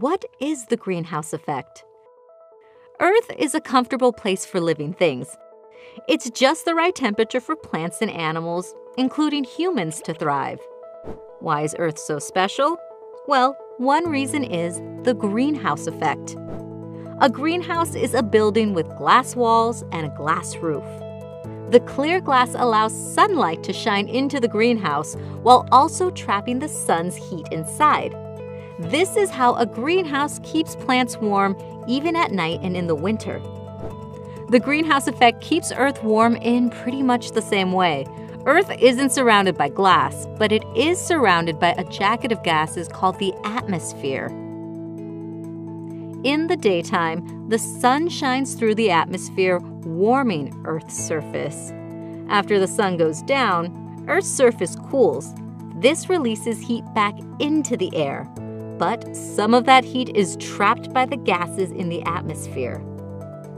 What is the greenhouse effect? Earth is a comfortable place for living things. It's just the right temperature for plants and animals, including humans, to thrive. Why is Earth so special? Well, one reason is the greenhouse effect. A greenhouse is a building with glass walls and a glass roof. The clear glass allows sunlight to shine into the greenhouse while also trapping the sun's heat inside. This is how a greenhouse keeps plants warm even at night and in the winter. The greenhouse effect keeps Earth warm in pretty much the same way. Earth isn't surrounded by glass, but it is surrounded by a jacket of gases called the atmosphere. In the daytime, the sun shines through the atmosphere, warming Earth's surface. After the sun goes down, Earth's surface cools. This releases heat back into the air but some of that heat is trapped by the gases in the atmosphere.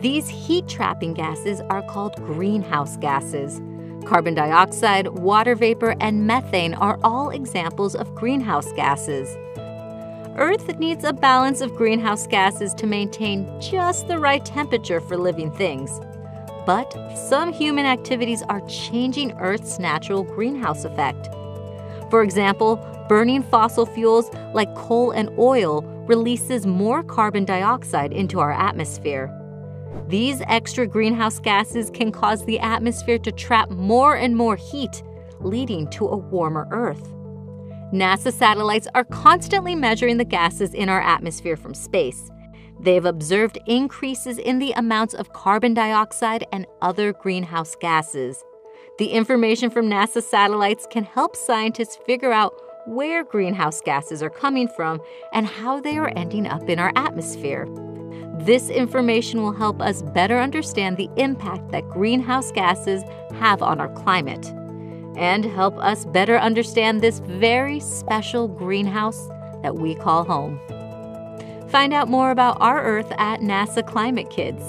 These heat trapping gases are called greenhouse gases. Carbon dioxide, water vapor, and methane are all examples of greenhouse gases. Earth needs a balance of greenhouse gases to maintain just the right temperature for living things. But some human activities are changing Earth's natural greenhouse effect. For example, burning fossil fuels like coal and oil releases more carbon dioxide into our atmosphere. These extra greenhouse gases can cause the atmosphere to trap more and more heat, leading to a warmer Earth. NASA satellites are constantly measuring the gases in our atmosphere from space. They've observed increases in the amounts of carbon dioxide and other greenhouse gases. The information from NASA satellites can help scientists figure out where greenhouse gases are coming from, and how they are ending up in our atmosphere. This information will help us better understand the impact that greenhouse gases have on our climate and help us better understand this very special greenhouse that we call home. Find out more about our Earth at NASA Climate Kids.